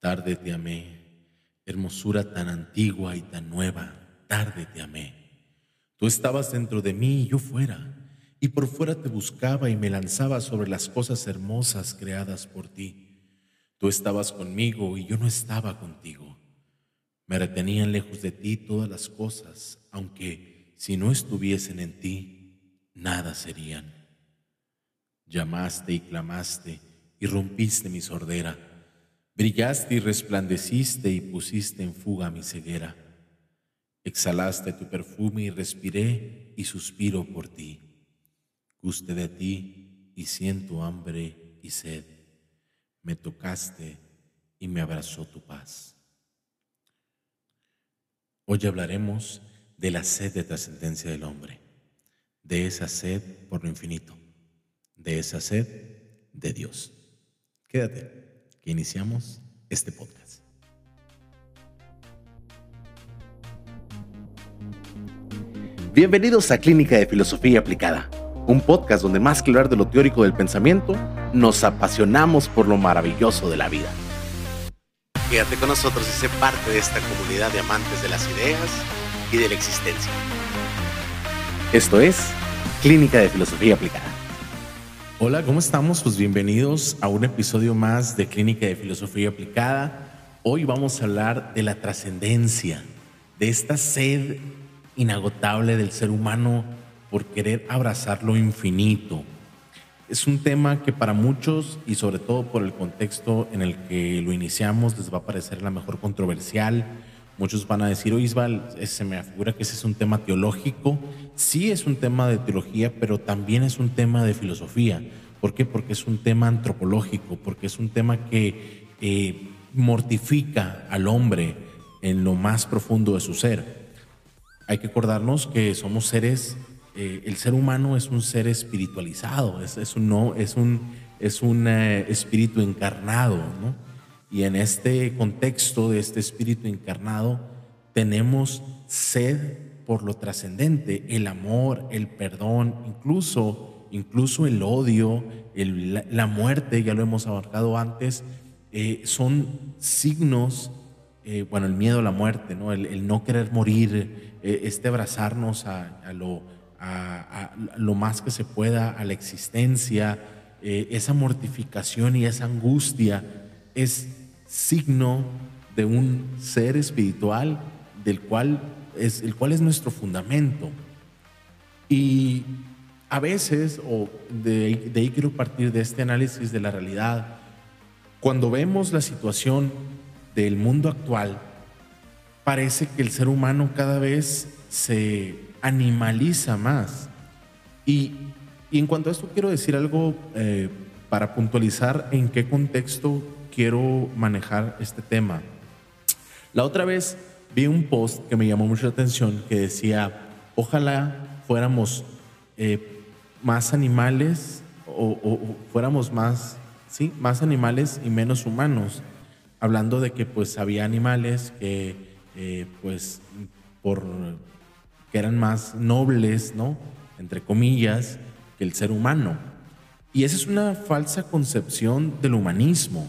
Tarde te amé, hermosura tan antigua y tan nueva, tarde te amé. Tú estabas dentro de mí y yo fuera, y por fuera te buscaba y me lanzaba sobre las cosas hermosas creadas por ti. Tú estabas conmigo y yo no estaba contigo. Me retenían lejos de ti todas las cosas, aunque si no estuviesen en ti, nada serían. Llamaste y clamaste y rompiste mi sordera. Brillaste y resplandeciste y pusiste en fuga mi ceguera. Exhalaste tu perfume y respiré y suspiro por ti. Guste de ti y siento hambre y sed. Me tocaste y me abrazó tu paz. Hoy hablaremos de la sed de trascendencia del hombre, de esa sed por lo infinito, de esa sed de Dios. Quédate, que iniciamos este podcast. Bienvenidos a Clínica de Filosofía Aplicada, un podcast donde más que hablar de lo teórico del pensamiento, nos apasionamos por lo maravilloso de la vida. Quédate con nosotros y sé parte de esta comunidad de amantes de las ideas y de la existencia. Esto es Clínica de Filosofía Aplicada. Hola, ¿cómo estamos? Pues bienvenidos a un episodio más de Clínica de Filosofía Aplicada. Hoy vamos a hablar de la trascendencia, de esta sed inagotable del ser humano por querer abrazar lo infinito. Es un tema que para muchos y sobre todo por el contexto en el que lo iniciamos les va a parecer la mejor controversial. Muchos van a decir, Isbal, se me figura que ese es un tema teológico. Sí es un tema de teología, pero también es un tema de filosofía. ¿Por qué? Porque es un tema antropológico, porque es un tema que eh, mortifica al hombre en lo más profundo de su ser. Hay que acordarnos que somos seres, eh, el ser humano es un ser espiritualizado, es, es un, no, es un, es un eh, espíritu encarnado, ¿no? Y en este contexto de este espíritu encarnado, tenemos sed por lo trascendente, el amor, el perdón, incluso, incluso el odio, la, muerte, ya lo hemos abarcado antes, eh, son signos, eh, bueno, el miedo a la muerte, ¿no? el, no querer morir, eh, este abrazarnos a, lo, a, lo más que se pueda, a la existencia, esa mortificación y esa angustia es signo de un ser espiritual del cual es, el cual es nuestro fundamento. Y a veces, o de, de ahí quiero partir de este análisis de la realidad, cuando vemos la situación del mundo actual, parece que el ser humano cada vez se animaliza más. Y, en cuanto a esto quiero decir algo eh, para puntualizar en qué contexto quiero manejar este tema. La otra vez vi un post que me llamó mucho la atención que decía, ojalá fuéramos eh, más animales o, fuéramos más, sí, más animales y menos humanos. Hablando de que pues había animales que eh, pues por que eran más nobles, ¿no? Entre comillas, que el ser humano. Y esa es una falsa concepción del humanismo.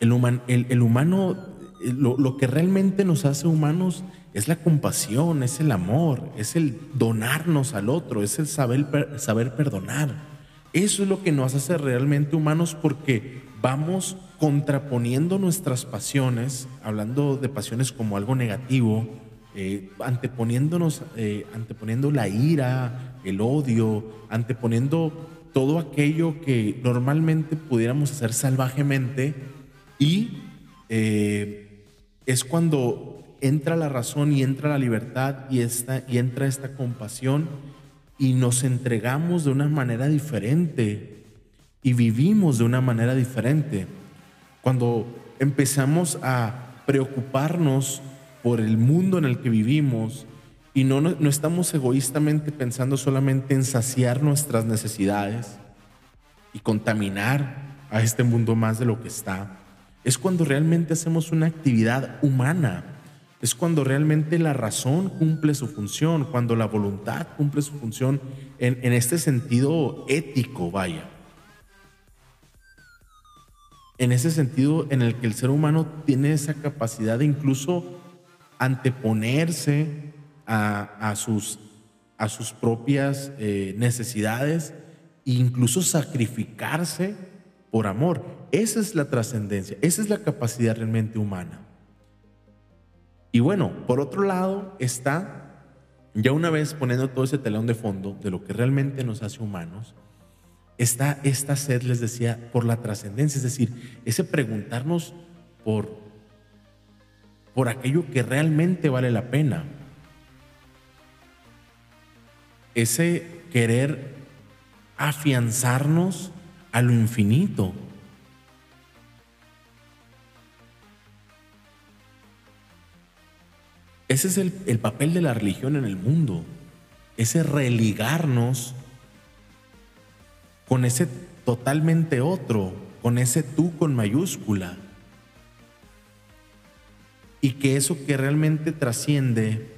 El, el, humano, eh, lo, que realmente nos hace humanos es la compasión, es el amor, es el donarnos al otro, es el saber, saber perdonar. Eso es lo que nos hace realmente humanos porque vamos contraponiendo nuestras pasiones, hablando de pasiones como algo negativo, eh, anteponiéndonos, eh, anteponiendo la ira, el odio, anteponiendo todo aquello que normalmente pudiéramos hacer salvajemente y eh, es cuando entra la razón y entra la libertad y, esta, y entra esta compasión y nos entregamos de una manera diferente y vivimos de una manera diferente. Cuando empezamos a preocuparnos por el mundo en el que vivimos y no, no estamos egoístamente pensando solamente en saciar nuestras necesidades y contaminar a este mundo más de lo que está, es cuando realmente hacemos una actividad humana. Es cuando realmente la razón cumple su función, cuando la voluntad cumple su función en, este sentido ético, vaya. en ese sentido en el que el ser humano tiene esa capacidad de incluso anteponerse a, sus, a sus, propias eh, necesidades e incluso sacrificarse por amor. Esa es la trascendencia, esa es la capacidad realmente humana. Y bueno, por otro lado está, ya una vez poniendo todo ese telón de fondo de lo que realmente nos hace humanos, está esta sed, les decía, por la trascendencia, es decir, ese preguntarnos por, por aquello que realmente vale la pena. Ese querer afianzarnos a lo infinito. Ese es el, el, papel de la religión en el mundo, ese religarnos con ese totalmente otro, con ese tú con mayúscula. Y que eso que realmente trasciende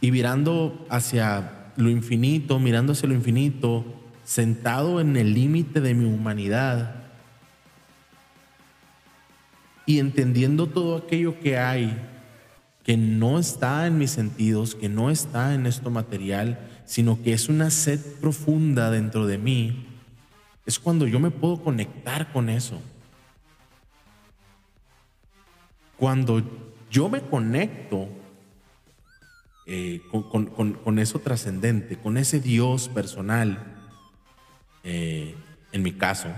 y mirando hacia lo infinito, mirando hacia lo infinito, sentado en el límite de mi humanidad y entendiendo todo aquello que hay que no está en mis sentidos, que no está en esto material, sino que es una sed profunda dentro de mí, es cuando yo me puedo conectar con eso. Cuando yo me conecto eh, con, eso trascendente, con ese Dios personal, eh, en mi caso,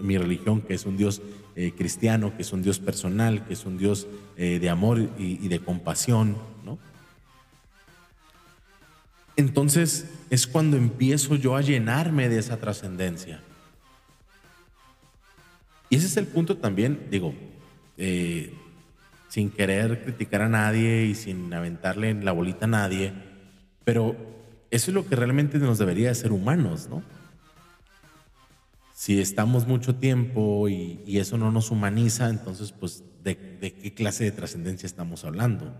mi religión, que es un Dios eh, cristiano, que es un Dios personal, que es un Dios de amor y, y de compasión, ¿no? entonces es cuando empiezo yo a llenarme de esa trascendencia. Y ese es el punto también, digo, eh, sin querer criticar a nadie y sin aventarle la bolita a nadie, pero eso es lo que realmente nos debería de ser humanos, ¿no? Si estamos mucho tiempo y, eso no nos humaniza, entonces, pues, ¿de qué clase de trascendencia estamos hablando?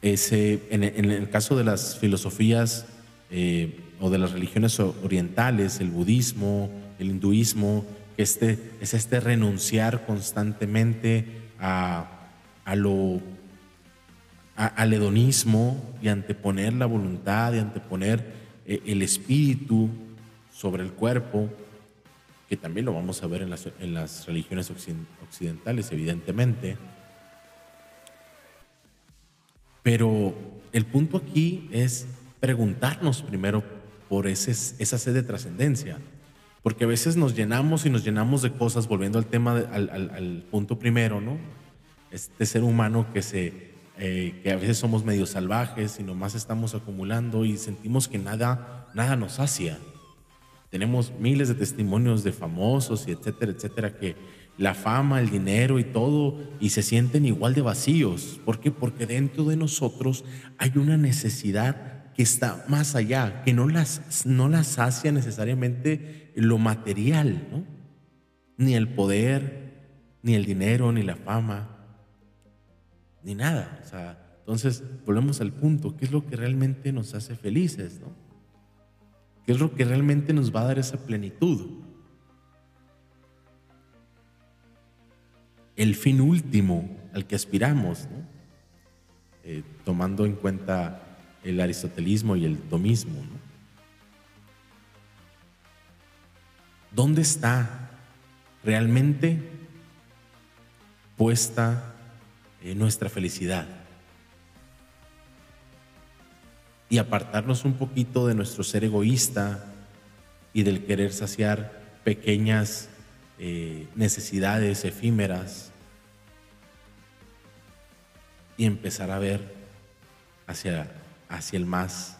Ese, en, el caso de las filosofías eh, o de las religiones orientales, el budismo, el hinduismo, este, es este renunciar constantemente a, a lo, al hedonismo y anteponer la voluntad y anteponer eh, el espíritu sobre el cuerpo, que también lo vamos a ver en las, en las religiones occidentales, evidentemente. Pero el punto aquí es preguntarnos primero por esa sed de trascendencia. Porque a veces nos llenamos y nos llenamos de cosas, volviendo al tema, al, punto primero, ¿no? Este ser humano que, se, eh, que a veces somos medio salvajes y nomás estamos acumulando y sentimos que nada, nada nos sacia. Tenemos miles de testimonios de famosos y etcétera, etcétera, que la fama, el dinero y todo, y se sienten igual de vacíos. ¿Por qué? Porque dentro de nosotros hay una necesidad que está más allá, que no las, no las sacia necesariamente lo material, ¿no? Ni el poder, ni el dinero, ni la fama, ni nada. O sea, entonces volvemos al punto, ¿qué es lo que realmente nos hace felices, ¿no? ¿Qué es lo que realmente nos va a dar esa plenitud? el fin último al que aspiramos, eh, tomando en cuenta el aristotelismo y el tomismo. ¿Dónde está realmente puesta eh, nuestra felicidad? Y apartarnos un poquito de nuestro ser egoísta y del querer saciar pequeñas eh, necesidades efímeras y empezar a ver hacia, hacia el más,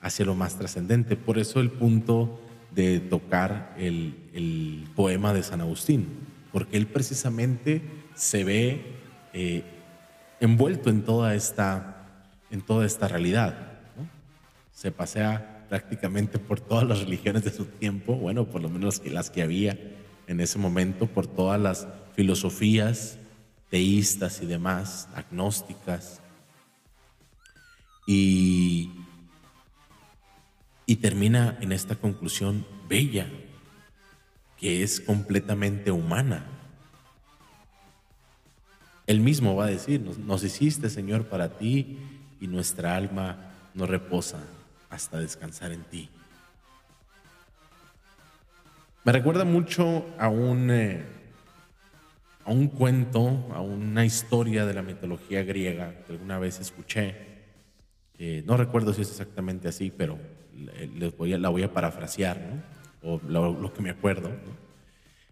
hacia lo más trascendente. Por eso el punto de tocar el, el, poema de San Agustín, porque él precisamente se ve eh, envuelto en toda esta, en toda esta realidad. Se pasea prácticamente por todas las religiones de su tiempo, bueno, por lo menos las que había en ese momento, por todas las filosofías teístas y demás, agnósticas. Y, Y termina en esta conclusión bella, que es completamente humana. Él mismo va a decir, nos, hiciste Señor para ti y nuestra alma no reposa hasta descansar en ti. Me recuerda mucho a un, eh, a un cuento, a una historia de la mitología griega que alguna vez escuché. no recuerdo si es exactamente así, pero les voy a, la voy a parafrasear, o lo, que me acuerdo,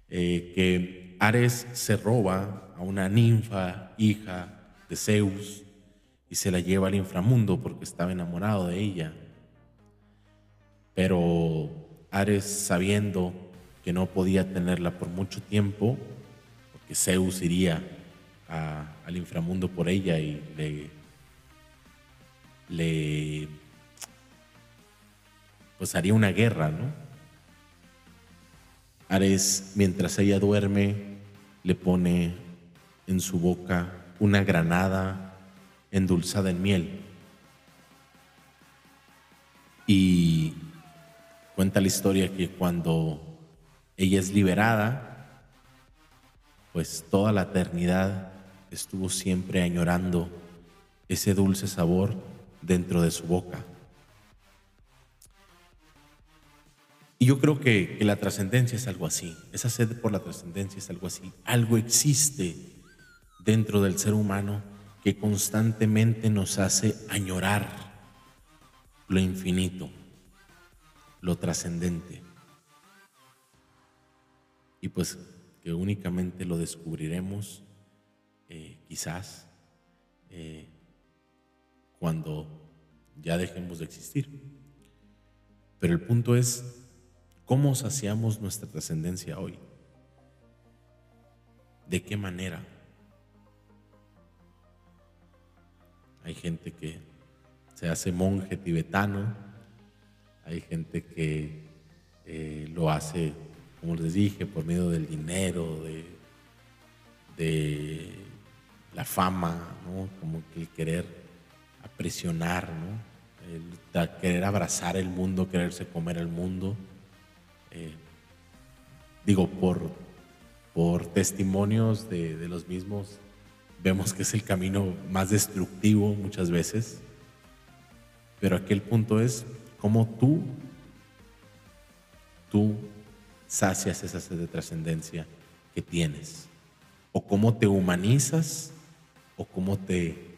eh, que Ares se roba a una ninfa, hija de Zeus, y se la lleva al inframundo porque estaba enamorado de ella. Pero Ares, sabiendo que no podía tenerla por mucho tiempo, porque Zeus iría al inframundo por ella y le, le pues haría una guerra, ¿no? Ares, mientras ella duerme, le pone en su boca una granada endulzada en miel. Y cuenta la historia que cuando ella es liberada, pues toda la eternidad estuvo siempre añorando ese dulce sabor dentro de su boca. Y yo creo que, la trascendencia es algo así, esa sed por la trascendencia es algo así. Algo existe dentro del ser humano que constantemente nos hace añorar lo infinito, lo trascendente. Y pues que únicamente lo descubriremos eh, quizás eh, cuando ya dejemos de existir. Pero el punto es ¿Cómo saciamos nuestra trascendencia hoy? ¿De qué manera? Hay gente que se hace monje tibetano, hay gente que eh, lo hace, como les dije, por medio del dinero, de, la fama, ¿no? como que el querer aprisionar, el querer abrazar el mundo, quererse comer el mundo. Eh, digo, por, por testimonios de, los mismos, vemos que es el camino más destructivo muchas veces, pero aquel punto es cómo tú, tú sacias esa sed de trascendencia que tienes, o cómo te humanizas, o cómo te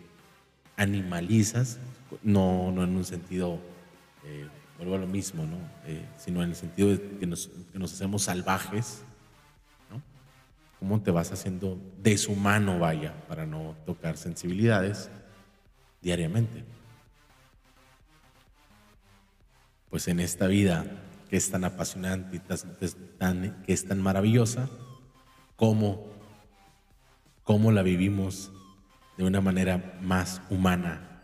animalizas, no, no en un sentido eh, vuelvo a lo mismo, ¿no? Eh, sino en el sentido de que nos, hacemos salvajes, ¿no? ¿Cómo te vas haciendo deshumano, vaya, para no tocar sensibilidades diariamente? Pues en esta vida que es tan apasionante y tan, que es tan maravillosa, ¿cómo, cómo la vivimos de una manera más humana,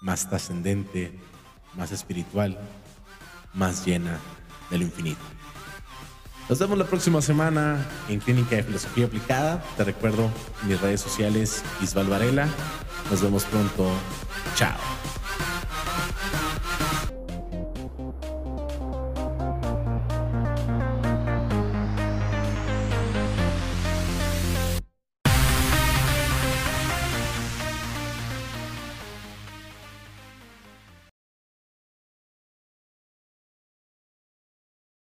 más trascendente, más espiritual, más llena del infinito. Nos vemos la próxima semana en Clínica de Filosofía Aplicada. Te recuerdo mis redes sociales Isval Varela. Nos vemos pronto. Chao.